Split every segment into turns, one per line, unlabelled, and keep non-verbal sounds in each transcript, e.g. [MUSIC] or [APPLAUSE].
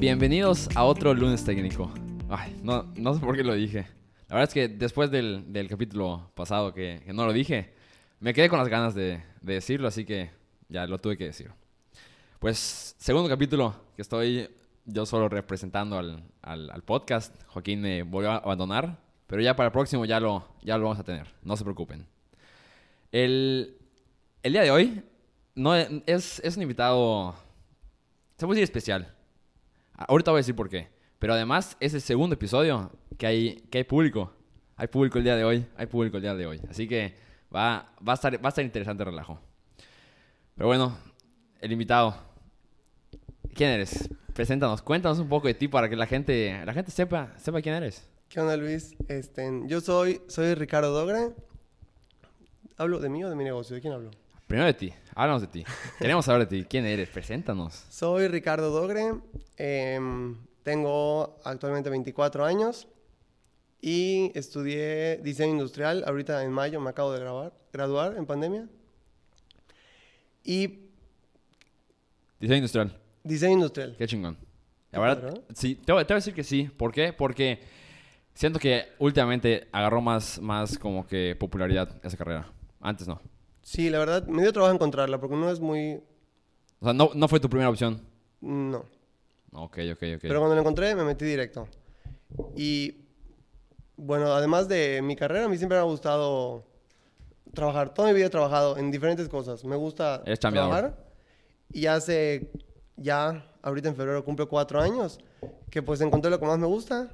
Bienvenidos a otro lunes técnico. Ay, no, sé por qué lo dije. La verdad es que después del, capítulo pasado que, no lo dije, me quedé con las ganas de decirlo, así que ya lo tuve que decir. Pues, segundo capítulo que estoy yo solo representando al, al, podcast. Joaquín me volvió a abandonar, pero ya para el próximo ya lo, ya lo vamos a tener, no se preocupen. El, el día de hoy no, es, es un invitado, se puede decir especial. Ahorita voy a decir por qué. Pero además es el segundo episodio que hay, que hay público. Hay público el día de hoy. Hay público el día de hoy. Así que va, va, a, estar, va a estar interesante el relajo. Pero bueno, el invitado. ¿Quién eres? Preséntanos, cuéntanos un poco de ti para que la gente, la gente sepa, sepa quién eres.
¿Qué onda, Luis? Este, yo soy, soy Ricardo Dogre. ¿Hablo de mí o de mi negocio? ¿De quién hablo?
Primero de ti, háblanos de ti. [LAUGHS] Queremos saber de ti. ¿Quién eres? Preséntanos.
Soy Ricardo Dogre. em, tengo actualmente 24 años y estudié diseño industrial. Ahorita en mayo me acabo de grabar, graduar en pandemia. Y
Diseño industrial.
Diseño industrial.
Qué chingón. La verdad,
¿no?
sí, te voy, te voy a decir que sí. ¿Por qué? Porque siento que últimamente agarró más, más como que popularidad esa carrera. Antes no.
Sí, la verdad, me dio trabajo encontrarla porque no es muy...
O sea, no, no fue tu primera opción.
No.
Ok, ok, ok.
Pero cuando lo encontré me metí directo. Y bueno, además de mi carrera, a mí siempre me ha gustado trabajar. Toda mi vida he trabajado en diferentes cosas. Me gusta
Eres
trabajar. Y hace ya, ahorita en febrero cumplo cuatro años, que pues encontré lo que más me gusta.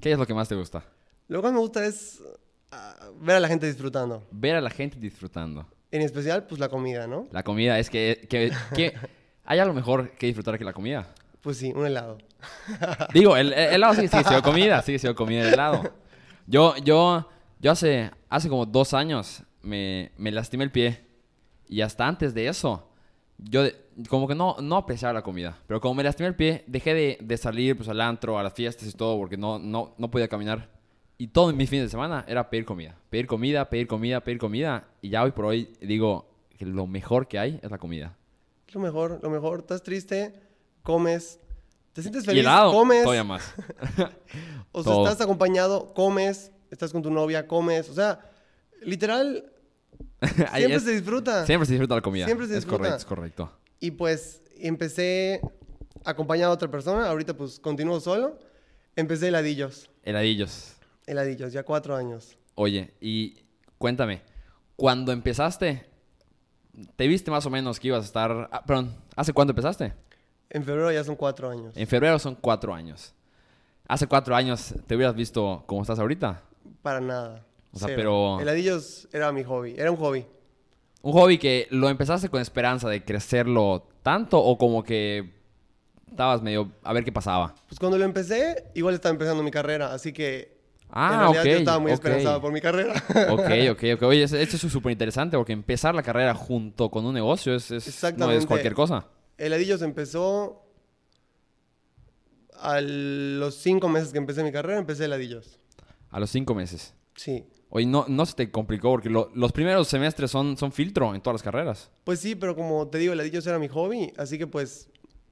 ¿Qué es lo que más te gusta?
Lo que más me gusta es ah, ver a la gente disfrutando.
Ver a la gente disfrutando.
En especial, pues la comida, ¿no?
La comida es que... que, que- ¿Hay algo mejor que disfrutar que la comida?
Pues sí, un helado. [LAUGHS]
Digo, el, el helado sigue, sigue siendo comida, sigue siendo comida el helado. Yo, yo, yo hace, hace como dos años me, me lastimé el pie. Y hasta antes de eso, yo como que no, no apreciaba la comida. Pero como me lastimé el pie, dejé de, de salir pues, al antro, a las fiestas y todo, porque no, no, no podía caminar. Y todo mi fin de semana era pedir comida. Pedir comida, pedir comida, pedir comida. Y ya hoy por hoy digo que lo mejor que hay es la comida.
Lo mejor, lo mejor. Estás triste, comes. Te sientes
y
feliz,
helado,
comes.
todavía más. [LAUGHS]
O sea,
Todo.
estás acompañado, comes, estás con tu novia, comes. O sea, literal, [LAUGHS] siempre
es-
se disfruta.
Siempre se disfruta la comida.
Siempre se
Es
disfruta.
correcto, es correcto.
Y pues empecé acompañado a otra persona. Ahorita pues continúo solo. Empecé heladillos.
Heladillos.
Heladillos, ya cuatro años.
Oye, y cuéntame, cuando empezaste, ¿te viste más o menos que ibas a estar... ah, perdón, ¿hace cuánto empezaste?
En febrero ya son cuatro años.
En febrero son cuatro años. Hace cuatro años te hubieras visto como estás ahorita.
Para nada.
O sea,
Cero.
pero-
Heladillos era mi hobby. Era un hobby.
Un hobby que lo empezaste con esperanza de crecerlo tanto o como que estabas medio a ver qué pasaba.
Pues cuando lo empecé, igual estaba empezando mi carrera. Así que en
Ah,
realidad
ok.
yo estaba muy
ok.
esperanzado por mi carrera.
Ok, ok, [LAUGHS] ok. Oye, eso es súper interesante porque empezar la carrera junto con un negocio es, es- no es cualquier cosa.
Heladillos empezó a los cinco meses que empecé mi carrera, empecé heladillos.
A los cinco meses.
Sí.
Oye, no, no se te complicó porque lo- los primeros semestres son, son filtro en todas las carreras.
Pues sí, pero como te digo, heladillos era mi hobby, así que pues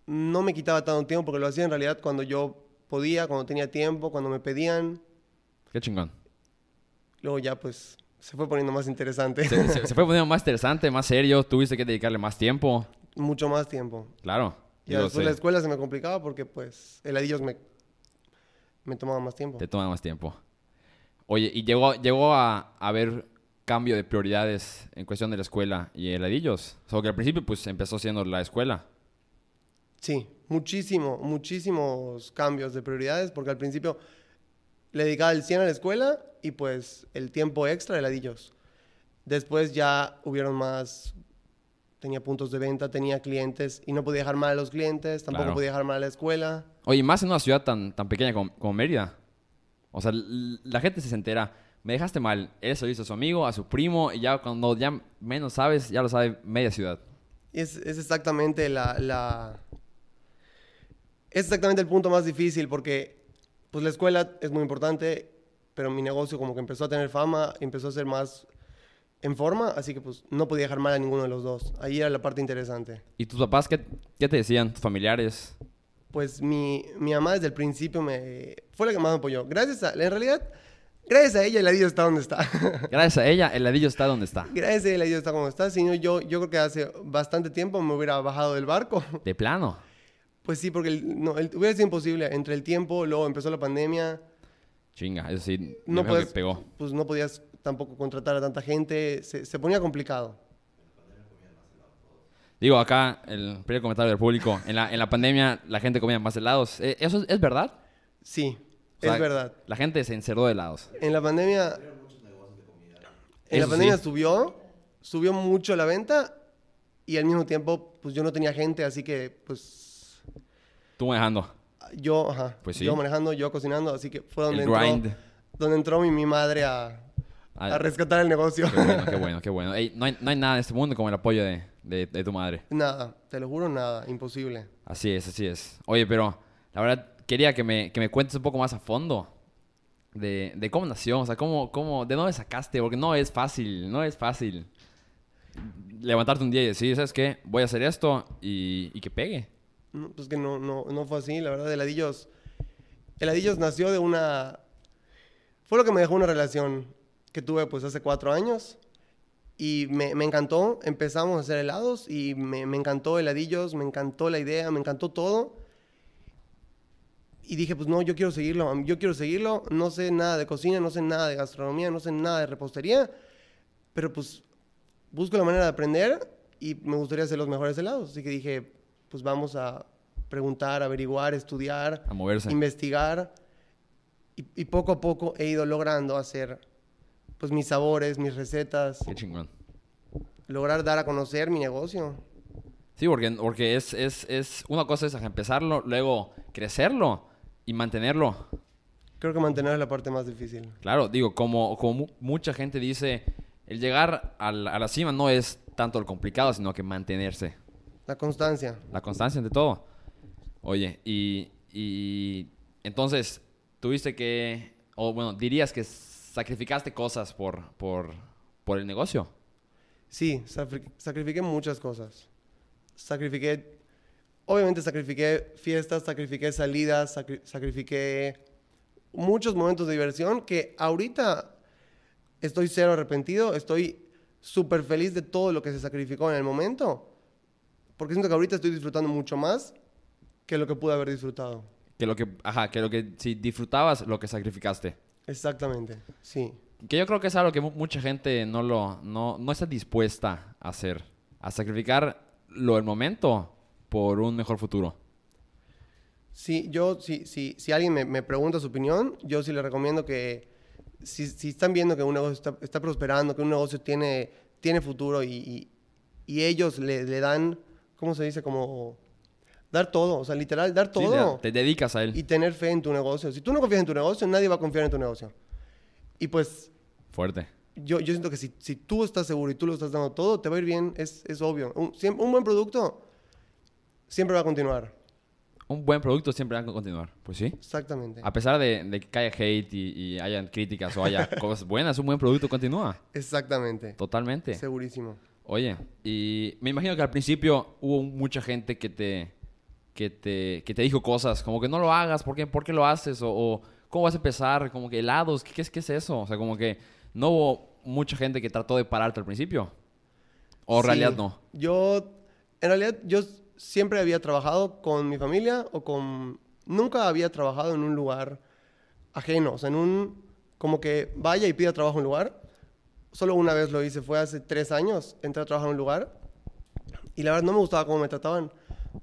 no me quitaba tanto tiempo porque lo hacía en realidad cuando yo podía, cuando tenía tiempo, cuando me pedían.
Qué chingón.
Luego ya pues se fue poniendo más interesante.
Se, se- se fue [LAUGHS] poniendo más interesante, más serio. Tuviste que dedicarle más tiempo.
Mucho más tiempo.
Claro.
Y después
se-
la escuela se me complicaba porque pues heladillos me, me tomaba más tiempo.
Te toma más tiempo. Oye, ¿y llegó, llegó a a haber cambio de prioridades en cuestión de la escuela y heladillos? O sea, que al principio pues empezó siendo la escuela.
Sí, muchísimo, muchísimos cambios de prioridades, porque al principio le dedicaba el 100 a la escuela y pues el tiempo extra heladillos. Después ya hubieron más, tenía puntos de venta, tenía clientes y no podía dejar mal a los clientes, tampoco
Claro.
podía dejar mal a la escuela.
Oye, más en una ciudad tan, tan pequeña como, como Mérida. O sea, la gente se entera. Me dejaste mal. Eso hizo a su amigo, a su primo, y ya cuando ya menos sabes, ya lo sabe media ciudad.
Es, es exactamente la, la, Es exactamente el punto más difícil porque pues la escuela es muy importante, pero mi negocio como que empezó a tener fama, empezó a ser más en forma, así que pues no podía dejar mal a ninguno de los dos. Ahí era la parte interesante.
¿Y tus papás qué, qué te decían? ¿Tus familiares?
Pues mi, mi mamá desde el principio me fue la que más me apoyó. Gracias a, en realidad, gracias a ella el ladillo está donde está. [LAUGHS]
Gracias a ella, el ladillo está donde está.
gracias a ella el ladillo está como está. Si no, yo, yo creo que hace bastante tiempo me hubiera bajado del barco. [LAUGHS]
De plano.
Pues sí, porque el- no, el- hubiera sido imposible. Entre el tiempo, luego empezó la pandemia,
Chinga, eso sí,
no puedes,
que pegó.
pues no podías tampoco contratar a tanta gente. Se, se ponía complicado.
Digo, acá, el primer comentario del público. En la, en la pandemia, la gente comía más helados. Eh, ¿Eso es, es verdad?
Sí,
O sea,
es verdad.
La gente se encerró de helados.
En la pandemia. En la
Eso
pandemia
sí.
subió, subió mucho la venta y al mismo tiempo, pues yo no tenía gente, así que, pues
Tú manejando.
yo, ajá,
Pues sí.
yo manejando, yo cocinando, así que fue donde
El
entró,
grind.
donde entró mi, mi madre a,
Ah,
a rescatar el negocio.
Qué bueno, qué [LAUGHS] bueno, qué bueno. Ey, no, hay, no hay nada en este mundo como el apoyo de, de- de tu madre.
nada, te lo juro, nada, imposible.
Así es, así es. Oye, pero la verdad quería que me, que me cuentes un poco más a fondo de, de cómo nació, o sea, cómo, cómo, de dónde sacaste, porque no es fácil, no es fácil levantarte un día y decir, ¿sabes qué? Voy a hacer esto y, y que pegue.
No, Pues que no, no, no fue así, la verdad, Heladillos. Heladillos nació de una. Fue lo que me dejó una relación que tuve pues hace cuatro años. Y me, me encantó. Empezamos a hacer helados y me, me encantó Heladillos, me encantó la idea, me encantó todo. Y dije, pues no, yo quiero seguirlo, yo quiero seguirlo. No sé nada de cocina, no sé nada de gastronomía, no sé nada de repostería. Pero pues busco la manera de aprender y me gustaría hacer los mejores helados. Así que dije, pues vamos a preguntar, averiguar, estudiar,
A moverse.
investigar. Y, y poco a poco he ido logrando hacer pues mis sabores, mis recetas,
Qué chingón.
lograr dar a conocer mi negocio.
Sí, porque, porque es, es, es, una cosa es empezarlo, luego crecerlo y mantenerlo.
Creo que mantener es la parte más difícil.
Claro, digo, como, como mu- mucha gente dice, el llegar a la, a la cima no es tanto lo complicado, sino que mantenerse.
La constancia.
La constancia ante todo. Oye, y, y entonces, tuviste que, o bueno, dirías que sacrificaste cosas por, por, por el negocio.
Sí, sacrifiqué muchas cosas. Sacrifiqué, obviamente sacrifiqué fiestas, sacrifiqué salidas, sacri- sacrifiqué muchos momentos de diversión que ahorita estoy cero arrepentido, estoy súper feliz de todo lo que se sacrificó en el momento, porque siento que ahorita estoy disfrutando mucho más que lo que pude haber disfrutado.
Que lo que, ajá, que lo que, si disfrutabas lo que sacrificaste.
Exactamente, sí.
Que yo creo que es algo que mu- mucha gente no lo, no, no está dispuesta a hacer. A sacrificar lo del momento por un mejor futuro.
Sí, yo, si, si, si alguien me, me pregunta su opinión, yo sí le recomiendo que si, si están viendo que un negocio está, está prosperando, que un negocio tiene, tiene futuro y, y- y ellos le, le dan, ¿cómo se dice? Como dar todo, o sea, literal, dar todo
te, te dedicas a él.
y tener fe en tu negocio. Si tú no confías en tu negocio, nadie va a confiar en tu negocio. Y pues
Fuerte.
yo, yo siento que si, si tú estás seguro y tú lo estás dando todo, te va a ir bien, es, es obvio. Un, un buen producto siempre va a continuar.
Un buen producto siempre va a continuar. Pues sí.
Exactamente.
A pesar de, de que haya hate y, y hayan críticas o haya [LAUGHS] cosas buenas, un buen producto continúa.
Exactamente.
Totalmente.
Segurísimo.
Oye, y me imagino que al principio hubo mucha gente que te, que te, que te dijo cosas como que no lo hagas, ¿por qué, ¿Por qué lo haces? O, o, ¿cómo vas a empezar? Como que helados, ¿qué, qué es, ¿qué es eso? O sea, como que no hubo mucha gente que trató de pararte al principio. O en
Sí.
realidad no.
Yo, en realidad, yo siempre había trabajado con mi familia o con... Nunca había trabajado en un lugar ajeno, o sea, en un... Como que vaya y pida trabajo en un lugar. Solo una vez lo hice, fue hace tres años, entré a trabajar en un lugar y la verdad no me gustaba cómo me trataban.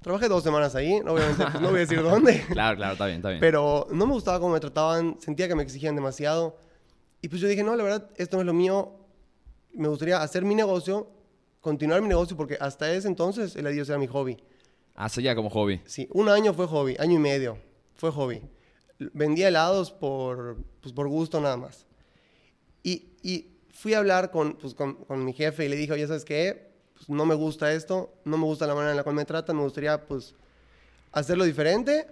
Trabajé dos semanas ahí, obviamente pues, no voy a decir dónde, [LAUGHS]
Claro, claro, está bien, está bien.
pero no me gustaba cómo me trataban, sentía que me exigían demasiado. Y pues yo dije, no, la verdad, esto no es lo mío. Me gustaría hacer mi negocio, continuar mi negocio, porque hasta ese entonces el adiós era mi hobby.
Hace ya como hobby.
Sí, un año fue hobby, año y medio fue hobby. Vendía helados por, pues, por gusto nada más. Y, y fui a hablar con, pues, con, con mi jefe y le dije, oye, ¿sabes qué? Pues, no me gusta esto, no me gusta la manera en la cual me tratan, me gustaría pues hacerlo diferente.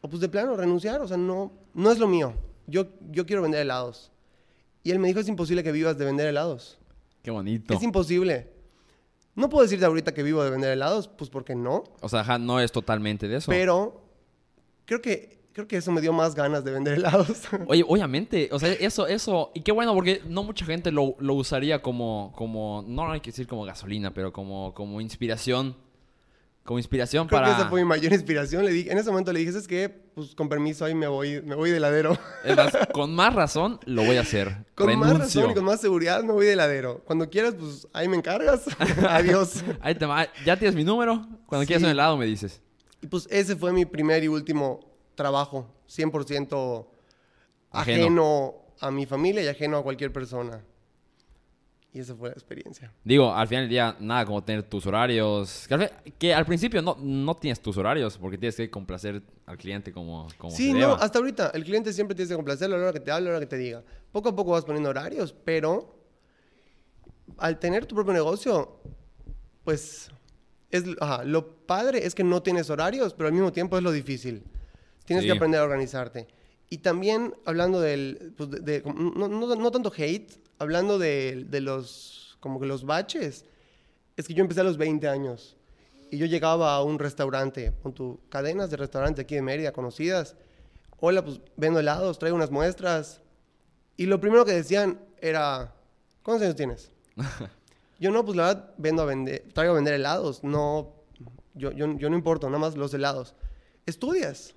o pues de plano renunciar, o sea, no, no es lo mío. Yo, yo quiero vender helados. Y él me dijo, es imposible que vivas de vender helados.
Qué bonito.
Es imposible. No puedo decirte ahorita que vivo de vender helados, pues porque no.
O sea, ajá, no es totalmente de eso.
Pero creo que, creo que eso me dio más ganas de vender helados. [LAUGHS]
Oye, obviamente, o sea, eso, eso, y qué bueno, porque no mucha gente lo, lo usaría como, como, no hay que decir como gasolina, pero como, como inspiración. Como inspiración
Creo
para...
que esa fue mi mayor inspiración. Le dije, en ese momento le dije, es que, pues con permiso, ahí me voy, me voy de heladero. [LAUGHS]
Es más, con más razón lo voy a hacer. [LAUGHS]
con más razón y con más seguridad me voy de heladero. Cuando quieras, pues ahí me encargas. Adiós.
Ahí te va. ¿Ya tienes mi número? Cuando
Sí.
quieras un helado me dices.
Y pues ese fue mi primer y último trabajo, 100%
Ajeno.
ajeno. a mi familia y ajeno a cualquier persona. Y esa fue la experiencia.
Digo, al final del día, nada como tener tus horarios. Que al, fi- que al principio no, no tienes tus horarios porque tienes que complacer al cliente como, como
Sí,
se
no,
deba.
hasta ahorita. El cliente siempre tienes que complacerlo a la hora que te hable, a la hora que te diga. Poco a poco vas poniendo horarios, pero al tener tu propio negocio, pues es, ajá, lo padre es que no tienes horarios, pero al mismo tiempo es lo difícil. Tienes
Sí.
que aprender a organizarte. Y también hablando del, pues, de, de- no, no- no tanto hate, hablando de, de los, como que los baches, es que yo empecé a los 20 años y yo llegaba a un restaurante, con tu cadenas de restaurantes aquí de Mérida conocidas. Hola, pues vendo helados, traigo unas muestras. Y lo primero que decían era, ¿cuántos años tienes? [LAUGHS] yo no, pues la verdad vendo a vender, traigo a vender helados, no, yo, yo, yo no importo, nada más los helados. ¿Estudias?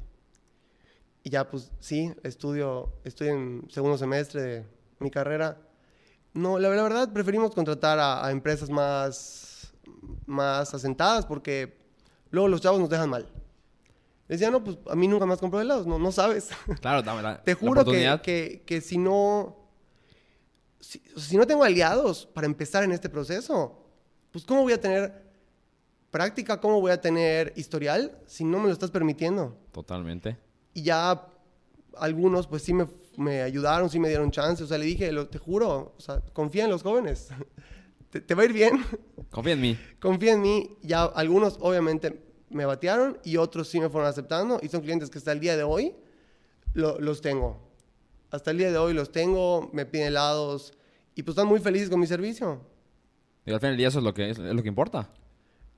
Y ya, pues sí, estudio, estoy en segundo semestre de mi carrera. No, la, la verdad preferimos contratar a, a empresas más, más asentadas porque luego los chavos nos dejan mal. Decían, no, pues a mí nunca más compró helados, no, no sabes.
Claro, dame la, [LAUGHS]
Te
la
juro que,
oportunidad.
que, que si no. Si, si no tengo aliados para empezar en este proceso, pues ¿cómo voy a tener práctica? ¿Cómo voy a tener historial si no me lo estás permitiendo?
Totalmente.
Y ya algunos, pues sí me, me ayudaron, sí me dieron chance. O sea, le dije, lo- te juro, o sea, confía en los jóvenes. [LAUGHS] te, te va a ir bien. [LAUGHS]
Confía en mí.
confía en mí. Ya algunos, obviamente, me batearon y otros sí me fueron aceptando. Y son clientes que hasta el día de hoy lo- los tengo. Hasta el día de hoy los tengo, me piden helados y pues están muy felices con mi servicio.
Digo, al final del día eso es lo que, es lo que importa.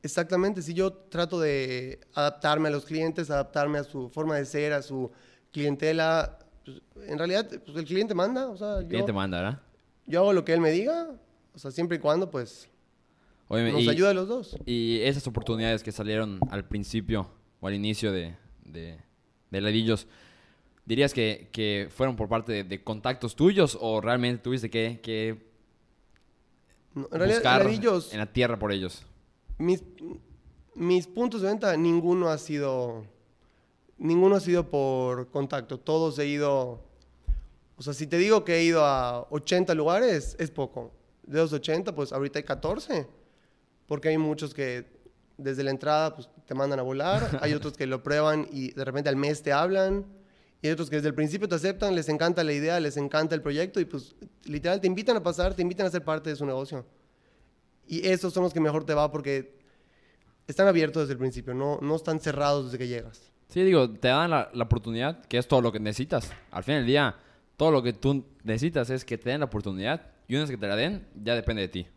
Exactamente, si yo trato de adaptarme a los clientes, adaptarme a su forma de ser, a su clientela, pues, en realidad pues, el cliente manda, o sea,
¿Quién
yo,
te manda, verdad?
yo hago lo que él me diga, o sea, siempre y cuando pues
Oye,
nos
y,
ayuda a los dos.
y esas oportunidades que salieron al principio o al inicio de, de, de Ladillos, ¿dirías que, que fueron por parte de, de contactos tuyos o realmente tuviste que, que
No, en realidad,
buscar
Ladillos,
en la tierra por ellos?
Mis, mis puntos de venta, ninguno ha sido, ninguno ha sido por contacto, todos he ido, o sea, si te digo que he ido a 80 lugares, es poco. De los 80, pues ahorita hay 14, porque hay muchos que desde la entrada pues, te mandan a volar, [LAUGHS] hay otros que lo prueban y de repente al mes te hablan, y hay otros que desde el principio te aceptan, les encanta la idea, les encanta el proyecto y pues literal te invitan a pasar, te invitan a ser parte de su negocio. Y esos son los que mejor te va porque están abiertos desde el principio, no, no están cerrados desde que llegas.
Sí, digo, te dan la, la oportunidad, que es todo lo que necesitas. Al fin del día, todo lo que tú necesitas es que te den la oportunidad y una vez que te la den, ya depende de ti.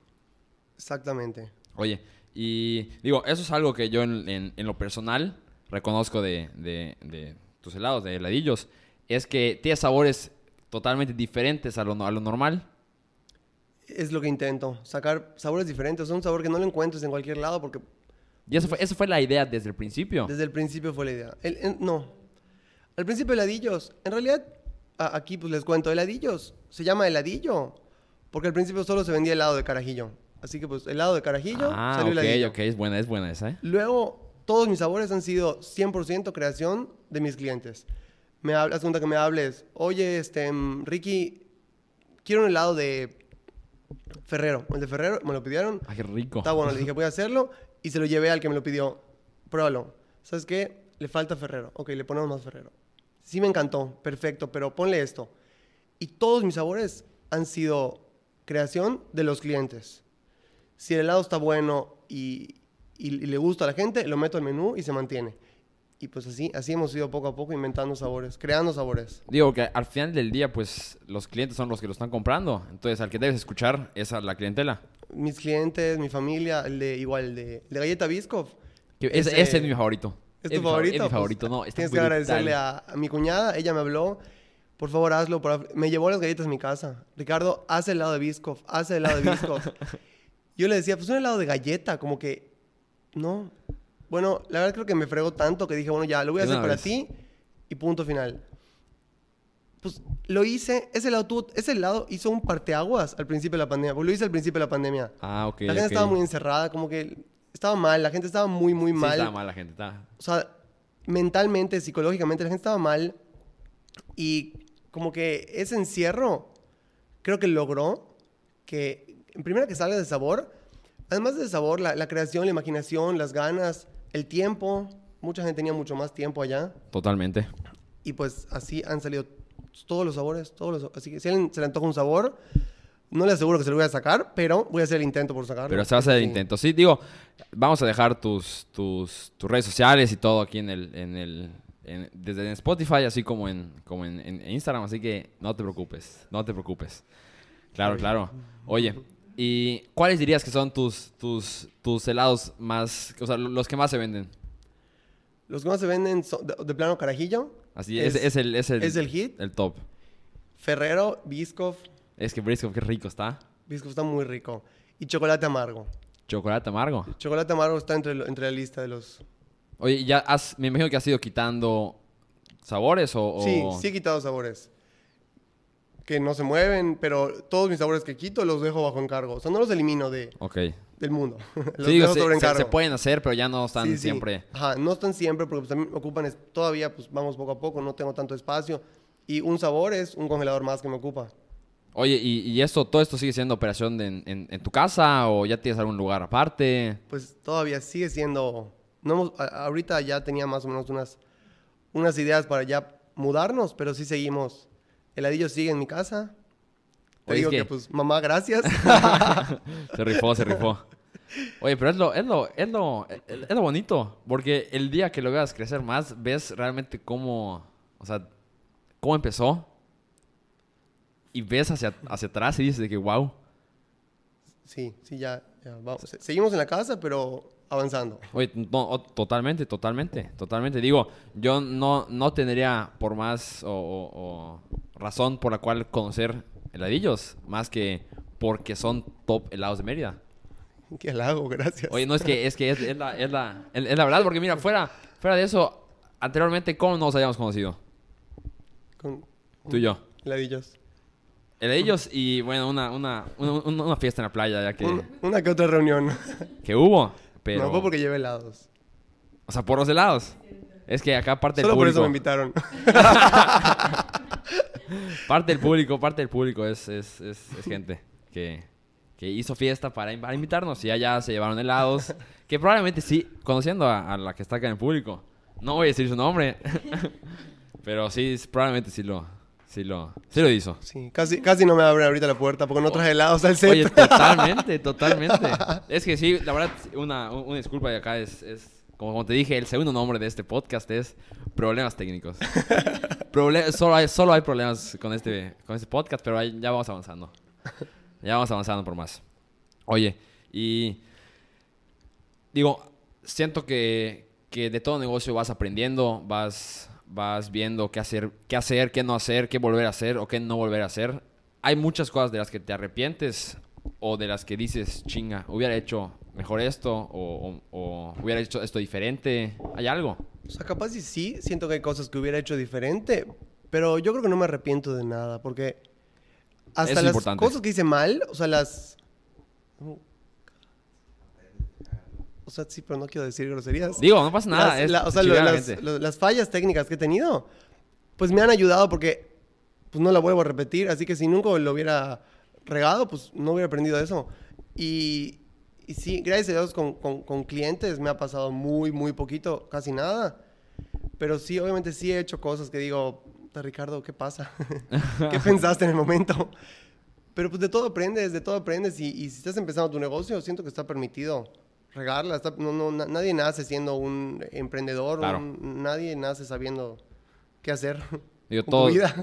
Exactamente.
Oye, y digo, eso es algo que yo en, en- en lo personal reconozco de, de- de tus helados, de heladillos, es que tiene sabores totalmente diferentes a lo, a lo normal.
Es lo que intento, sacar sabores diferentes. un sabor que no lo encuentres en cualquier lado porque
Y eso fue, eso fue la idea desde el principio.
desde el principio fue la idea. El- no. Al principio heladillos. En realidad, a- aquí pues les cuento, heladillos. Se llama heladillo porque al principio solo se vendía helado de carajillo. Así que pues helado de carajillo
ah,
salió
ok,
heladillo.
ok, es buena, es buena esa, ¿eh?
Luego, todos mis sabores han sido 100% creación de mis clientes. Me hablas, que me hables, oye, este, mm, Ricky, quiero un helado de Ferrero. El de Ferrero me lo pidieron.
Ah, qué rico.
Está bueno, le dije, voy a hacerlo. Y se lo llevé al que me lo pidió. Pruébalo. ¿Sabes qué? Le falta Ferrero. Ok, le ponemos más Ferrero. Sí me encantó, perfecto, pero ponle esto. Y todos mis sabores han sido creación de los clientes. Si el helado está bueno y, y- y le gusta a la gente, lo meto al menú y se mantiene. Y pues así, así hemos ido poco a poco inventando sabores, creando sabores.
Digo que al final del día, pues los clientes son los que lo están comprando. Entonces, al que debes escuchar es a la clientela.
Mis clientes, mi familia, el de igual, el de, el de Galleta Biscoff.
Que ese,
Ese-
ese es mi favorito.
¿Es tu
mi fa-
favorito?
Es mi
Pues,
favorito, no. Está
Tienes que
brutal.
agradecerle a, a mi cuñada, ella me habló, por favor hazlo, por me llevó las galletas a mi casa. Ricardo, haz el helado de Biscoff, haz el helado de Biscoff. [LAUGHS] Yo le decía, pues un helado de galleta, como que, no. Bueno, la verdad creo que me fregó tanto que dije, bueno, ya, lo voy a
De
hacer para
vez.
ti y punto final. Pues lo hice, ese helado, tuvo- ese helado hizo un parteaguas al principio de la pandemia, porque lo hice al principio de la pandemia.
Ah, ok.
la gente
ok.
estaba muy encerrada, como que estaba mal, la gente estaba muy, muy
Sí,
mal
estaba mal la gente. Estaba...
o sea, mentalmente, psicológicamente, la gente estaba mal. Y como que ese encierro, creo que logró que, en primera, que salga de sabor. Además del sabor, la, la creación, la imaginación, las ganas, el tiempo. Mucha gente tenía mucho más tiempo allá.
Totalmente.
Y pues así han salido todos los sabores, todos los Así que si alguien se le antoja un sabor, no le aseguro que se lo voy a sacar, pero voy a hacer el intento por sacarlo.
Pero se va a hacer el
Sí.
intento. Sí, digo, vamos a dejar tus, tus, tus redes sociales y todo aquí en el, en el, en- desde en Spotify, así como en, como en, en Instagram, así que no te preocupes, no te preocupes. Claro, claro. Oye, ¿y cuáles dirías que son tus, tus, tus helados más, o sea, los que más se venden?
Los que más se venden son de, de plano carajillo.
Así, es, es, el, es, el,
es el hit.
el top.
Ferrero, Biscoff.
Es que Briscoe, qué rico está.
Biscoff está muy rico. Y chocolate amargo.
Chocolate amargo.
Chocolate amargo está entre, entre la lista de los...
Oye, ya has, me imagino que has ido quitando sabores o... o-
Sí, sí he quitado sabores. Que no se mueven, pero todos mis sabores que quito los dejo bajo encargo. O sea, no los elimino de,
Ok.
del mundo. [LAUGHS] los
Sí,
dejo
se,
sobre
se-
encargo.
se pueden hacer, pero ya no están
Sí, sí.
siempre.
Ajá, no están siempre porque pues, también ocupan... es- Todavía, pues vamos poco a poco, no tengo tanto espacio. Y un sabor es un congelador más que me ocupa.
Oye, ¿y, y esto, todo esto sigue siendo operación de en, en- en tu casa o ya tienes algún lugar aparte?
Pues todavía sigue siendo... No hemos- a- ahorita ya tenía más o menos unas, unas ideas para ya mudarnos, pero sí seguimos. El heladillo sigue en mi casa. Te
Oye, es
digo que...
que-
pues, mamá, gracias. [LAUGHS] [LAUGHS]
Se rifó, se rifó. Oye, pero es lo, es lo, es lo, es lo bonito, porque el día que lo veas crecer más, ves realmente cómo, o sea, cómo empezó y ves hacia, hacia atrás y dices de que wow.
sí, sí, ya. ya, vamos. Se- Seguimos en la casa, pero avanzando.
Oye, no, totalmente, totalmente, totalmente. Digo, yo no, no tendría por más o, o- o razón por la cual conocer heladillos, más que porque son top helados de Mérida.
Qué halago, gracias.
Oye, no es que es, que es, es la, es, la, es- la verdad, porque mira, fuera, fuera de eso, anteriormente, ¿cómo nos habíamos conocido?
Con
Tú y yo.
heladillos.
Heladillos y, bueno, una, una, una, una fiesta en la playa ya que,
Un- una que otra reunión.
que hubo, pero...
No fue porque llevé helados.
O sea, por los helados. Es que acá parte del
Solo por eso me invitaron. [LAUGHS] [LAUGHS]
Parte del público, parte del público es, es, es, es gente que, que hizo fiesta para, in- para invitarnos y allá se llevaron helados. [LAUGHS] Que probablemente sí, conociendo a, a la que está acá en el público. No voy a decir su nombre. [LAUGHS] pero sí, probablemente sí lo, sí lo, sí lo hizo.
Sí, casi, casi no me abre ahorita la puerta porque no traje helados al set.
Oye, totalmente, totalmente. Es que sí, la verdad, una, una disculpa de acá es, es como, como te dije, el segundo nombre de este podcast es Problemas Técnicos. Solo, hay, solo hay problemas con este, con este podcast, pero ya vamos avanzando. Ya vamos avanzando por más. Oye, y digo, siento que, que de todo negocio vas aprendiendo, vas, vas viendo qué hacer, qué hacer, qué no hacer, qué volver a hacer o qué no volver a hacer. Hay muchas cosas de las que te arrepientes o de las que dices, chinga, hubiera hecho mejor esto o, o- o hubiera hecho esto diferente. ¿Hay algo?
O sea, capaz y sí, siento que hay cosas que hubiera hecho diferente, pero yo creo que no me arrepiento de nada, porque hasta
es
las
importante.
cosas que hice mal, o sea, las... O sea, sí, pero no quiero decir groserías.
Digo, no pasa nada.
Las-
es
la- o sea, lo- las, lo- las fallas técnicas que he tenido, pues me han ayudado porque pues no la vuelvo a repetir, así que si nunca lo hubiera regado, pues no hubiera aprendido eso. Y, y sí, gracias a Dios con, con- con clientes me ha pasado muy, muy poquito, casi nada. Pero sí, obviamente sí he hecho cosas que digo, "Ta, Ricardo, ¿qué pasa? [LAUGHS] ¿Qué [LAUGHS] pensaste en el momento? Pero pues de todo aprendes, de todo aprendes y, y si estás empezando tu negocio, siento que está permitido regarla. está- no, no, na- nadie nace siendo un emprendedor,
Claro.
un- nadie nace sabiendo qué hacer con
todo.
vida.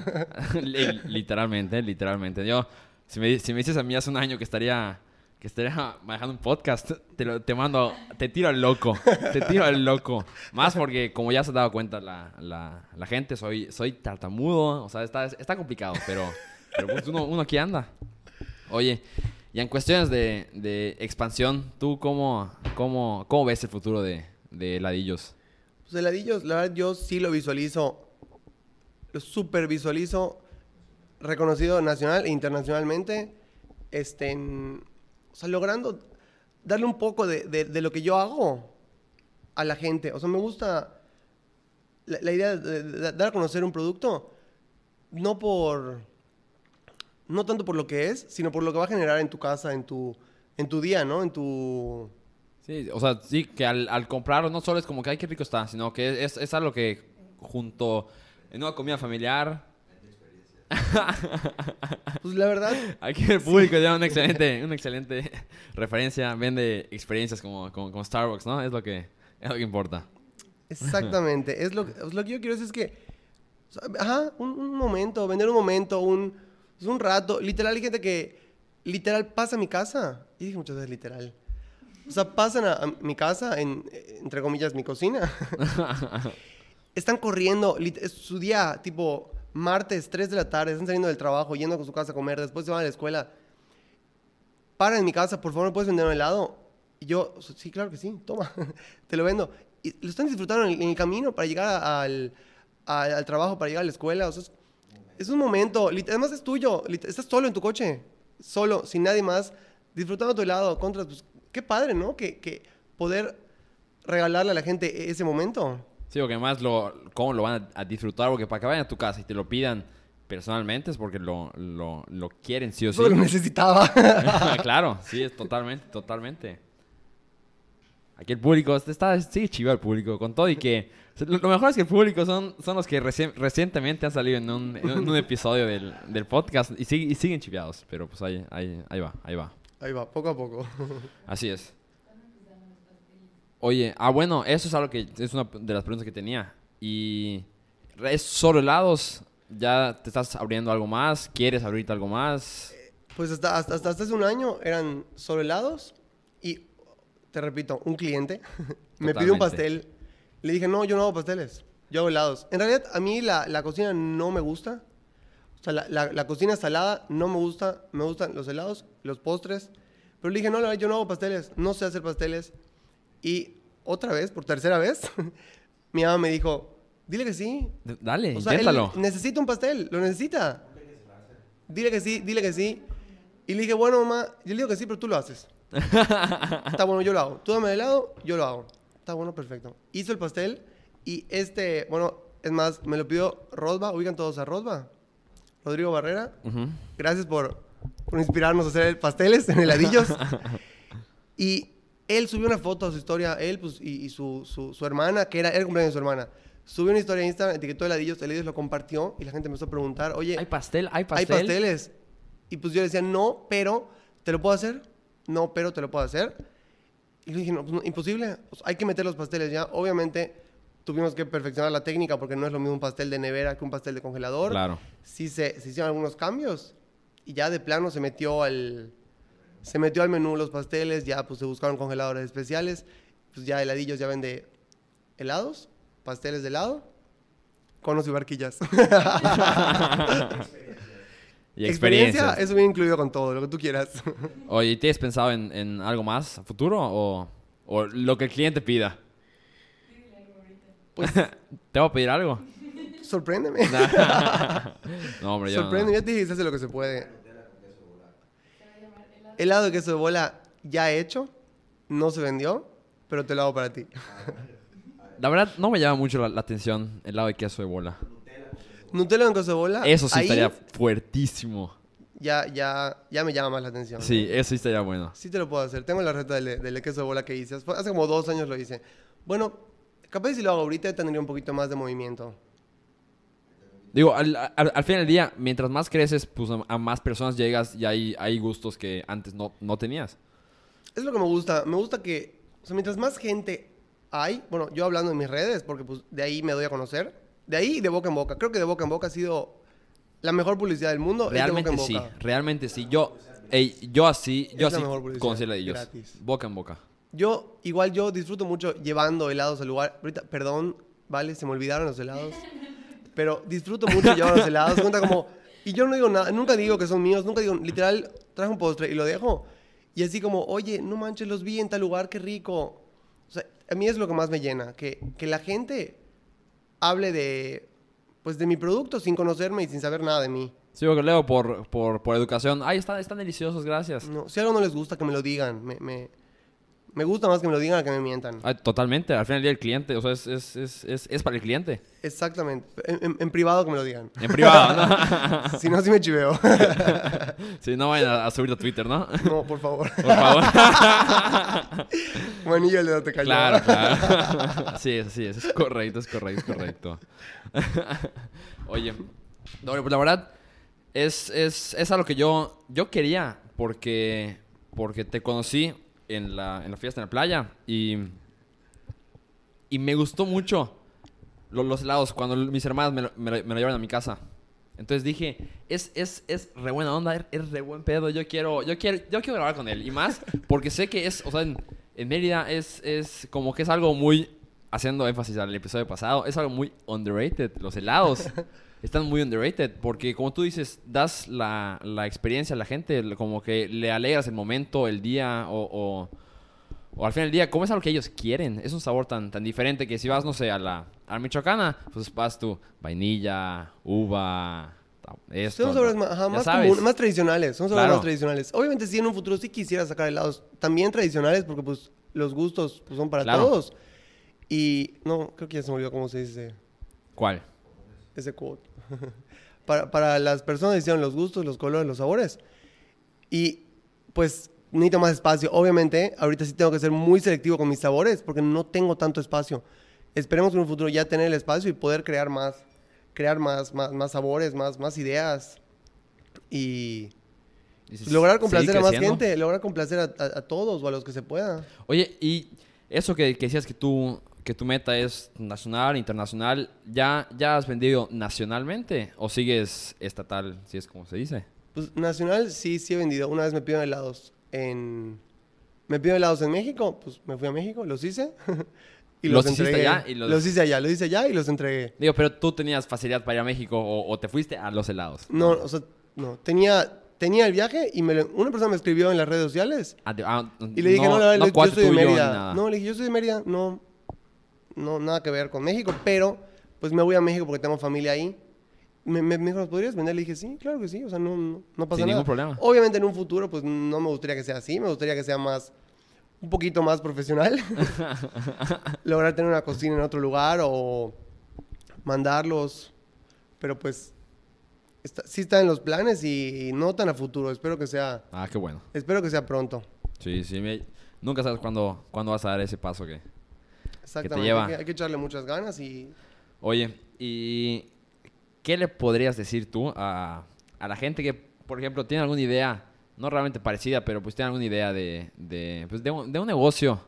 [LAUGHS]
Li- literalmente, literalmente. Yo, si me, si me dices a mí hace un año que estaría, que estaría [LAUGHS] manejando un podcast, te, lo- te mando, te tiro al loco, te tiro al loco. Más porque, como ya se ha dado cuenta la, la, la gente, soy, soy tartamudo, o sea, está, está complicado, pero, pero pues uno, uno aquí anda. Oye, y en cuestiones de, de expansión, ¿tú cómo, cómo, cómo ves el futuro de, de Ladillos?
Pues heladillos, la verdad, yo sí lo visualizo, lo super visualizo, reconocido nacional e internacionalmente, este, en- o sea, logrando darle un poco de, de- de lo que yo hago a la gente. O sea, me gusta la, la idea de, de dar a conocer un producto, no por, no tanto por lo que es, sino por lo que va a generar en tu casa, en tu, en tu día, ¿no? En tu...
Sí, o sea, sí, que al, al comprarlo no solo es como que, ay, qué rico está, sino que es, es algo que junto en una comida familiar, [LAUGHS]
Pues la verdad,
aquí el público ya una excelente, una excelente referencia, vende experiencias como, como, como Starbucks, ¿no? Es lo que, es lo que importa.
Exactamente. es, lo, que- es lo que yo quiero decir es que, ajá, un, un momento, vender un momento, un, pues, un rato. Literal, hay gente que literal pasa a mi casa. Y dije muchas veces literal. O sea, pasan a, a mi casa, en, entre comillas, mi cocina. [LAUGHS] Están corriendo, su día, tipo martes, 3 de la tarde, están saliendo del trabajo, yendo a su casa a comer, después se van a la escuela. Para en mi casa, por favor, ¿me puedes vender un helado? Y yo, sí, claro que sí, toma, [LAUGHS] te lo vendo. Y lo están disfrutando en el, camino para llegar al, al, trabajo, para llegar a la escuela. O es, un momento, además es tuyo, estás solo en tu coche, solo, sin nadie más, disfrutando tu helado. Contra, pues, qué padre, ¿no? Que, que poder regalarle a la gente ese momento.
Sí, porque además lo, cómo lo van a, disfrutar, porque para que vayan a tu casa y te lo pidan personalmente es porque lo, lo, lo quieren sí o sí.
Lo necesitaba. [LAUGHS]
claro, sí, es totalmente, totalmente. Aquí el público, está, sigue chivo el público, con todo y que... Lo lo mejor es que el público son, son los que reci- recientemente han salido en un, en un episodio del, del podcast y, sig- y siguen chiviados, pero pues ahí, ahí, ahí va, ahí va.
Ahí va, poco a poco.
Así es. Oye, ah, bueno, eso es algo que es una de las preguntas que tenía. ¿Y es solo helados? ¿Ya te estás abriendo algo más? ¿Quieres abrirte algo más?
Pues hasta, hasta, hasta hace un año eran solo helados y, te repito, un cliente [LAUGHS] me pidió un pastel. Le dije, no, yo no hago pasteles, yo hago helados. En realidad, a mí la, la cocina no me gusta. O sea, la, la- la cocina salada no me gusta. Me gustan los helados, los postres. Pero le dije, no, la verdad, yo no hago pasteles, no sé hacer pasteles. Y otra vez, por tercera vez, [LAUGHS] mi mamá me dijo, dile que sí,
Dale,
o sea, él
inténtalo.
necesita un pastel, lo necesita. Dile que sí, dile que sí. Y le dije, bueno, mamá, yo le digo que sí, pero tú lo haces. [LAUGHS] Está bueno, yo lo hago. Tú dame el helado, yo lo hago. Está bueno, perfecto. Hizo el pastel y este, bueno, es más, me lo pidió Rosba, ubican todos a Rosba. Rodrigo Barrera. Gracias por, por inspirarnos a hacer pasteles en heladillos. [LAUGHS] y él subió una foto a su historia, él pues, y, y su, su, su hermana, que era el cumpleaños de su hermana. Subió una historia en Instagram, etiquetó heladillos, heladillos lo compartió y la gente empezó a preguntar, oye,
¿Hay pastel? ¿Hay
¿hay
pastel?
pasteles? Y pues yo le decía, no, pero, ¿te lo puedo hacer? No, pero te lo puedo hacer. Y le dije, no, pues no, imposible, pues, hay que meter los pasteles ya. Obviamente tuvimos que perfeccionar la técnica porque no es lo mismo un pastel de nevera que un pastel de congelador
Claro.
sí se, se hicieron algunos cambios y ya de plano se metió al se metió al menú los pasteles, ya pues se buscaron congeladores especiales, pues ya heladillos ya vende helados, pasteles de helado, conos y barquillas. [LAUGHS]
Y
Experiencia, eso viene incluido con todo, lo que tú quieras.
Oye, ¿y ¿tienes pensado en, en algo más a futuro o, o lo que el cliente pida?
Pues [LAUGHS]
¿Te voy a pedir algo?
sorpréndeme. [LAUGHS]
no, hombre, yo no.
Sorpréndeme, ya te dije, hace lo que se puede. Helado de queso de bola ya hecho, no se vendió, pero te lo hago para ti.
La verdad, no me llama mucho la, la atención el lado de queso de bola.
Nutella con queso de bola.
Eso sí
ahí
estaría fuertísimo.
Ya, ya, ya me llama más la atención.
Sí, eso sí estaría bueno.
Sí te lo puedo hacer. Tengo la receta del, del queso de bola que hice. Hace como dos años lo hice. Bueno, capaz si lo hago ahorita tendría un poquito más de movimiento.
Digo, al, al, al fin del día, mientras más creces, pues a, a más personas llegas y hay, hay gustos que antes no, no tenías.
Es lo que me gusta. Me gusta que O sea, mientras más gente hay, bueno, yo hablando en mis redes, porque pues de ahí me doy a conocer, de ahí de boca en boca. Creo que de boca en boca ha sido la mejor publicidad del mundo. de
Realmente
boca en
sí, realmente sí. Yo, ey, yo así, yo
Es la
así a ellos.
gratis.
Boca en boca.
Yo, igual yo disfruto mucho llevando helados al lugar. Ahorita, perdón, vale, se me olvidaron los helados. Pero disfruto mucho llevar los helados. Cuenta como, y yo no digo nada, nunca digo que son míos, nunca digo, literal, traje un postre y lo dejo. Y así como, oye, no manches, los vi en tal lugar, qué rico. O sea, a mí es lo que más me llena, que, que la gente hable de, pues, de mi producto sin conocerme y sin saber nada de mí.
Sí, porque leo por, por, por educación. Ay, están, están deliciosos, gracias.
No, si algo no les gusta, que me lo digan. Me, me, me gusta más que me lo digan a que me mientan.
Ay, totalmente, al final del día el cliente, o sea, es, es, es, es, para el cliente.
Exactamente. En, en- en privado que me lo digan.
En privado, ¿no? [LAUGHS]
si no, sí me chiveo. [LAUGHS]
Sí, no vayan a, a subirlo a Twitter, ¿no?
no, por favor.
Por favor. [LAUGHS]
Manillo el dedo te cayó.
Claro, claro. Sí, es así, es, es correcto, es correcto, es correcto. Oye, no, pues la verdad, es, es, es algo que yo, yo quería, porque, porque te conocí en la, en la fiesta en la playa y, y me gustó mucho lo- los helados cuando mis hermanas me, lo- me, lo- me lo llevaron a mi casa. Entonces dije, es, es, es re buena onda, es, es re buen pedo, yo quiero, yo quiero, yo quiero grabar con él. Y más porque sé que es, o sea, en, en Mérida es, es como que es algo muy, haciendo énfasis al episodio pasado, es algo muy underrated. Los helados [LAUGHS] están muy underrated porque como tú dices, das la, la experiencia a la gente, como que le alegras el momento, el día o... o o al final del día, como es algo que ellos quieren, es un sabor tan, tan diferente que si vas, no sé, a la, a la michoacana, pues vas tú, vainilla, uva, esto.
Son sabores más, ajá, común- más tradicionales. Son sabores
Claro.
más tradicionales. Obviamente, sí, en un futuro sí quisiera sacar helados también tradicionales porque, pues, los gustos pues, son para
Claro.
todos. Y, no, creo que ya se me olvidó cómo se dice
¿Cuál?
ese quote. [LAUGHS] para, para las personas hicieron los gustos, los colores, los sabores. Y, pues, necesito más espacio. Obviamente, ahorita sí tengo que ser muy selectivo con mis sabores porque no tengo tanto espacio. Esperemos en un futuro ya tener el espacio y poder crear más, crear más, más, más sabores, más, más ideas. Y lograr complacer a más gente, lograr complacer a, a- a todos o a los que se pueda.
Oye, y eso que, que decías que tú que tu meta es nacional, internacional, ¿ya, ¿ya has vendido nacionalmente o sigues estatal, si es como se dice?
Pues nacional sí, sí he vendido. Una vez me pidieron helados en... Me pidieron helados en México, pues me fui a México, los hice. [LAUGHS] y
¿Los
los, entregué.
allá y los-
los hice allá, los hice allá y los entregué.
Digo, pero tú tenías facilidad para ir a México o, o te fuiste a los helados.
No, o sea, no. Tenía, tenía el viaje y me lo- una persona me escribió en las redes sociales
Ah, ah,
y le dije, no, la verdad, yo
cuate
soy de Mérida. No, le dije, yo soy de Mérida, no, no, nada que ver con México, pero pues me voy a México porque tengo familia ahí. Me, me, me dijo, ¿los podrías vender? Le dije, sí, claro que sí, o sea, no, no, no pasa
Sin
nada.
ningún problema.
Obviamente en un futuro, pues no me gustaría que sea así, me gustaría que sea más, un poquito más profesional. [LAUGHS] Lograr tener una cocina en otro lugar o mandarlos, pero pues está, sí está en los planes y no tan a futuro, espero que sea,
Ah, qué bueno.
espero que sea pronto.
Sí, sí. me- Nunca sabes cuándo, cuándo vas a dar ese paso que...
Exactamente,
lleva.
Hay, que, hay que echarle muchas ganas y
Oye, ¿y qué le podrías decir tú a, a la gente que, por ejemplo, tiene alguna idea, no realmente parecida, pero pues tiene alguna idea de, de, pues, de, un, de un negocio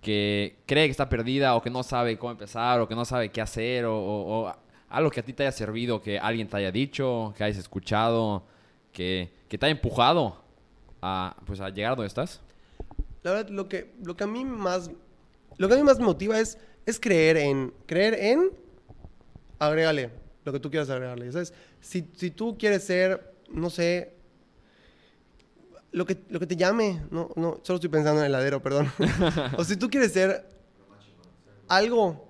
que cree que está perdida o que no sabe cómo empezar o que no sabe qué hacer o, o- o algo que a ti te haya servido, que alguien te haya dicho, que hayas escuchado, que, que te haya empujado a, pues, a llegar a donde estás?
la verdad lo que, lo que a mí más, lo que a mí más me motiva es, es creer en, creer en, agrégale lo que tú quieras agregarle, ¿sabes? Si, si tú quieres ser, no sé, lo que, lo que te llame, no, no, solo estoy pensando en el heladero, perdón. [LAUGHS] o si tú quieres ser algo,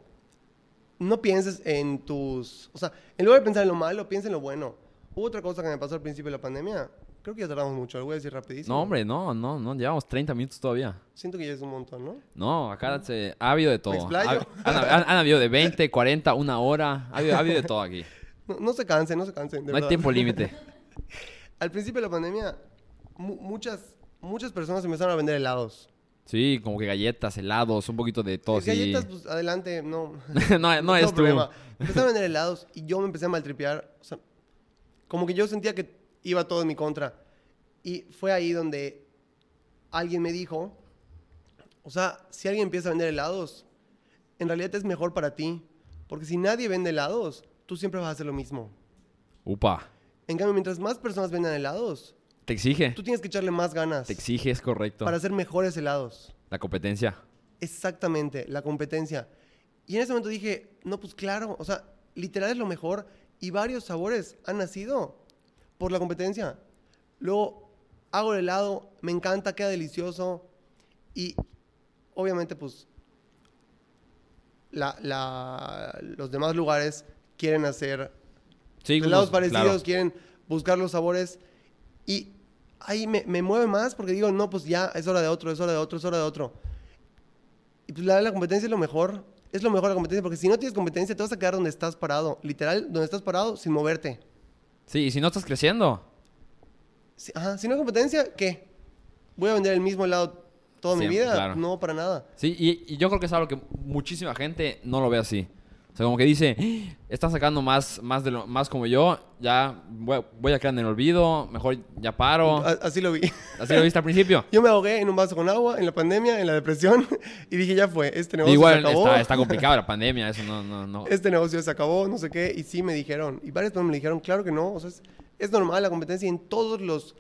no pienses en tus, o sea, en lugar de pensar en lo malo, piensa en lo bueno. Hubo otra cosa que me pasó al principio de la pandemia, creo que ya tardamos mucho, lo voy a decir rapidísimo.
No, hombre, no, no, no, llevamos 30 minutos todavía.
Siento que ya es un montón, ¿no?
No, acá se, ha habido de todo.
explayo?
Ha- han, han- han habido de 20, 40, una hora. Ha habido, ha habido de todo aquí. [LAUGHS]
No, no se cansen, no se cansen. de
No hay tiempo límite. [LAUGHS]
Al principio de la pandemia, mu- muchas, muchas personas empezaron a vender helados.
Sí, como que galletas, helados, un poquito de todo. sí.
Galletas, pues adelante, no. [LAUGHS]
no, no
tengo
es tú.
problema. Empezaron a vender helados y yo me empecé a maltripear. O sea, como que yo sentía que iba todo en mi contra. Y fue ahí donde alguien me dijo, O sea, si alguien empieza a vender helados, en realidad es mejor para ti. Porque si nadie vende helados, tú siempre vas a hacer lo mismo.
Upa.
En cambio, mientras más personas vendan helados,
Te exige.
tú tienes que echarle más ganas
Te exige, es correcto.
para hacer mejores helados.
La competencia.
Exactamente, la competencia. Y en ese momento dije, no, pues claro, o sea, literal es lo mejor. Y varios sabores han nacido por la competencia. Luego hago el helado, me encanta, queda delicioso. Y obviamente, pues, la- la- los demás lugares quieren hacer
Sí,
helados parecidos,
claro.
quieren buscar los sabores. Y ahí me, me mueve más porque digo, no, pues ya es hora de otro, es hora de otro, es hora de otro. Y pues la, la competencia es lo mejor. Es lo mejor la competencia porque si no tienes competencia te vas a quedar donde estás parado. Literal, donde estás parado sin moverte.
Sí, y si no estás creciendo.
Si, ajá, si no hay competencia, ¿qué? ¿Voy a vender el mismo helado toda mi vida?
claro.
No, para nada.
Sí, y, y yo creo que es algo que muchísima gente no lo ve así. O sea, como que dice, "Ah, están sacando más, más, de lo, más como yo, ya voy, voy a quedar en el olvido, mejor ya paro.
Así lo vi.
Así lo viste al principio. [LAUGHS]
Yo me ahogué en un vaso con agua, en la pandemia, en la depresión, [LAUGHS] y dije, ya fue, este negocio
Igual
se acabó.
está, está [LAUGHS] complicado la pandemia, eso no, no, no.
este negocio se acabó, no sé qué, y sí me dijeron, y varias personas me dijeron, claro que no, o sea, es, es normal la competencia en todos los,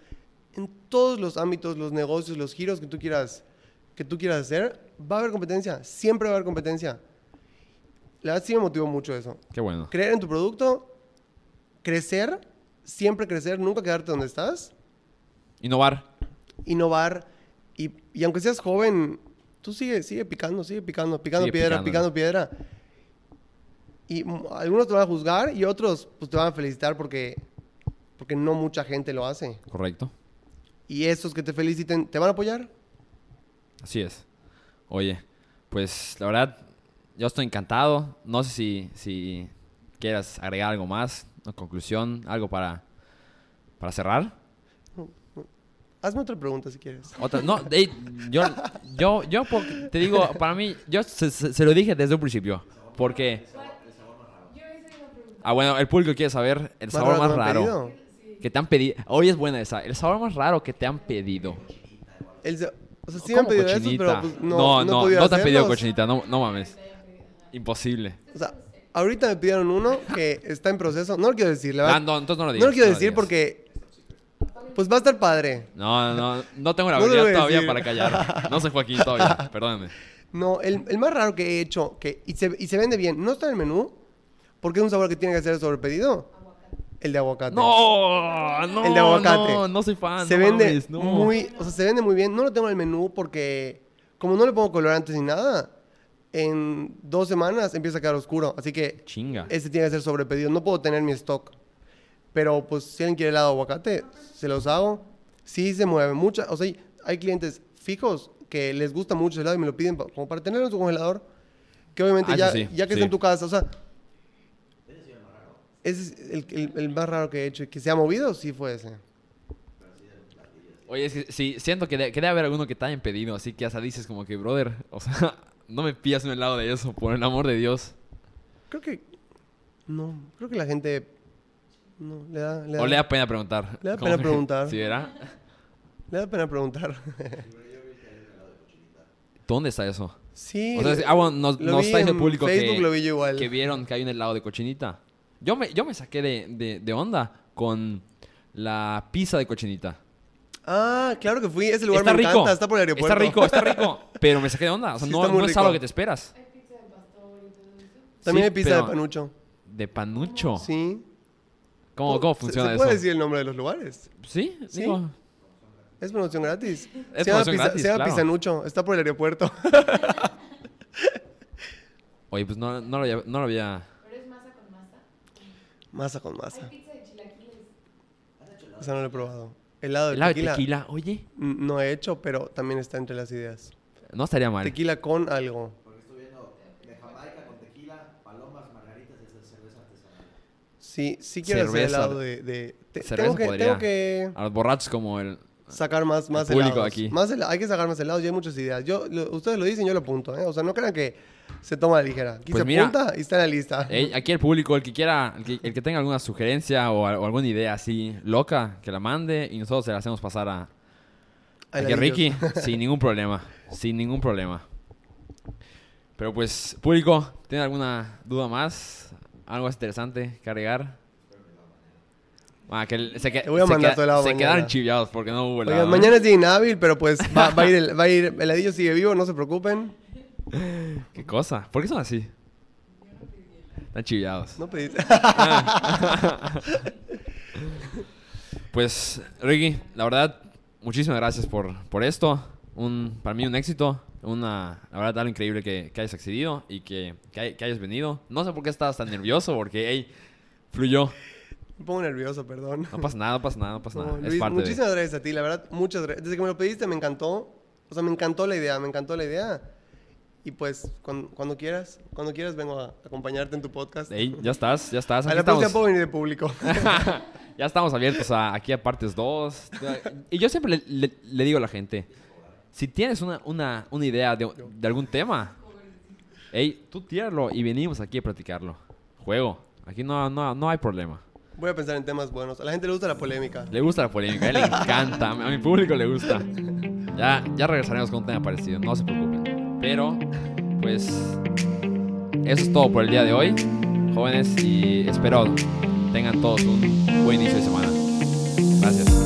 en todos los ámbitos, los negocios, los giros que tú quieras, que tú quieras hacer, va a haber competencia, siempre va a haber competencia. La verdad sí me motivó mucho eso.
Qué bueno.
Creer en tu producto, crecer, siempre crecer, nunca quedarte donde estás,
Innovar.
innovar, y, y aunque seas joven, tú sigue, sigue picando, sigue picando, picando
Sigue
piedra,
picándole.
picando piedra. Y algunos te van a juzgar y otros pues te van a felicitar porque, porque no mucha gente lo hace.
Correcto.
Y esos que te feliciten, ¿te van a apoyar?
Así es. Oye, pues la verdad, yo estoy encantado. No sé si, si quieras agregar algo más, una conclusión, algo para, para cerrar.
Hazme otra pregunta si quieres.
Otra, no, ey, yo, yo, yo te digo, para mí, yo se, se- se lo dije desde un principio. Porque. Ah, bueno, el público quiere saber el sabor más
me han
raro que te han pedido. Hoy es buena esa. El sabor más raro que te han pedido.
El o sea, sí me han
¿Cómo
pedido esos, pero pues, no,
no,
no,
no, no te han pedido cochinita, no, no mames. Imposible.
O sea, ahorita me pidieron uno que está en proceso. No lo quiero decir, la
Ah,
verdad.
no, entonces no lo
no,
digas.
lo quiero
no
decir
digas.
porque pues va a estar padre.
No, no, no tengo la
No lo
habilidad todavía
decir.
para callar. No soy Joaquín todavía, [LAUGHS] perdóname.
No, el, el más raro que he hecho que, y, se, y se vende bien, no está en el menú, porque es un sabor que tiene que ser sobre pedido. El de aguacate.
No, no,
El de aguacate.
no, no soy fan.
se
no
vende
mames, no.
muy, o sea, se vende muy bien. No lo tengo en el menú porque como no le pongo colorantes ni nada, en dos semanas empieza a quedar oscuro. Así que
Chinga.
ese tiene que ser sobre pedido. No puedo tener mi stock. Pero pues si alguien quiere helado de aguacate, se los hago. Sí se mueve mucho. O sea, hay- clientes fijos que les gusta mucho el helado y me lo piden pa- como para tenerlo en su congelador. Que obviamente
Ah,
ya,
sí, sí,
ya que
sí.
está en tu casa, o sea... Ese es el, el- el más raro que he hecho. Que se ha movido, sí fue ese.
Oye, es que sí, siento que, de- que debe haber alguno que te hayan pedido, así que hasta dices como que, brother, o sea, no me pillas un helado de eso, por el amor de Dios.
Creo que... No, creo que la gente... No, le da... Le da,
O le da pena preguntar.
Le da pena preguntar.
¿Sí, verdad? [LAUGHS]
le da pena preguntar.
¿Dónde está eso?
sí.
O sea, ah, bueno, nos,
lo
nos
vi
está el
en
público
Facebook
que,
lo vi yo igual.
que vieron que hay un helado de cochinita. Yo me, yo me saqué de, de, de onda con la pizza de cochinita.
Ah, claro que fui. Ese lugar
está
me
rico.
encanta. Está por el aeropuerto.
Está rico, está rico. [LAUGHS] Pero me saqué de onda. O sea,
Sí,
no,
está muy
no es
rico.
algo que te esperas.
También
Sí,
hay pizza
pero-
de panucho.
De panucho.
Sí.
¿Cómo, cómo
¿Se-
funciona
¿Se,
eso?
puede decir el nombre de los lugares?
Sí,
Sí.
digo,
Es promoción gratis.
Es
se llama,
promoción gratis,
se llama
claro.
Pizzanucho. Está por el aeropuerto. [LAUGHS]
Oye, pues no, no, lo, había- no lo había...
Pero es masa con masa.
masa con masa.
Hay pizza de chilaquiles.
Esa no lo he probado. Helado de
Helado de
tequila.
tequila, oye,
n- No he hecho, pero también está entre las ideas.
no estaría mal.
Tequila con algo.
Porque estoy viendo de Jamaica con tequila, palomas, margaritas y hasta cerveza artesanal.
Sí, sí quiero hacer
Cerveza.
helado de... de- te-
Cerveza
tengo, que,
podría.
tengo que
A los borrachos como el...
sacar más, más
público
helados.
aquí.
Más hela- hay que sacar más helados y hay muchas ideas. Yo, lo- ustedes lo dicen, yo lo apunto. ¿eh? O sea, no crean que se toma a la ligera. Aquí
Pues
se
mira,
apunta y está en la lista.
Ey, aquí el público, el que quiera, el que, el que tenga alguna sugerencia o, o alguna idea así loca, que la mande y nosotros se la hacemos pasar a, Aquí
ladillos.
Ricky, [LAUGHS] sin ningún problema. Sin ningún problema. Pero pues, público, ¿tiene alguna duda más? ¿Algo más interesante que agregar? Ah, que se, que-
Te voy a
se
mandar
queda- se
mañana.
quedaron chiviados porque no hubo helado.
Oigan,
¿eh?
mañana es día inhábil, pero pues va, va a ir el, va a ir, el heladillo sigue vivo, no se preocupen. [LAUGHS]
¿Qué cosa? ¿Por qué son así? Están chiviados.
No pedí. [LAUGHS]
Pues, Ricky, la verdad, muchísimas gracias por, por esto. Un, para mí un éxito. Una, la verdad, algo increíble que, que hayas accedido y que, que, hay- que hayas venido. No sé por qué estabas tan nervioso, porque, hey, fluyó.
Me pongo nervioso, perdón.
No pasa nada, no pasa nada, no pasa
No,
nada. es
Luis,
parte de...
muchísimas gracias a ti, la verdad, muchas gracias. Desde que me lo pediste me encantó. O sea, me encantó la idea, me encantó la idea. Y pues, cuando, cuando quieras, cuando quieras vengo a acompañarte en tu podcast.
Ey, ya estás, ya estás.
a
Aquí
la próxima
estamos,
puedo venir de público. [LAUGHS]
ya estamos abiertos a, aquí a partes 2. Y yo siempre le, le- le digo a la gente, si tienes una, una, una idea de, de algún tema, hey, tú tíralo y venimos aquí a platicarlo. Juego. Aquí no, no, no hay problema.
Voy a pensar en temas buenos. A la gente le gusta la polémica.
Le gusta la polémica, a él le encanta, a mi público le gusta. Ya, ya regresaremos con un tema parecido, no se preocupen. Pero, pues, eso es todo por el día de hoy, jóvenes, y espero tengan todos un buen inicio de semana. Gracias.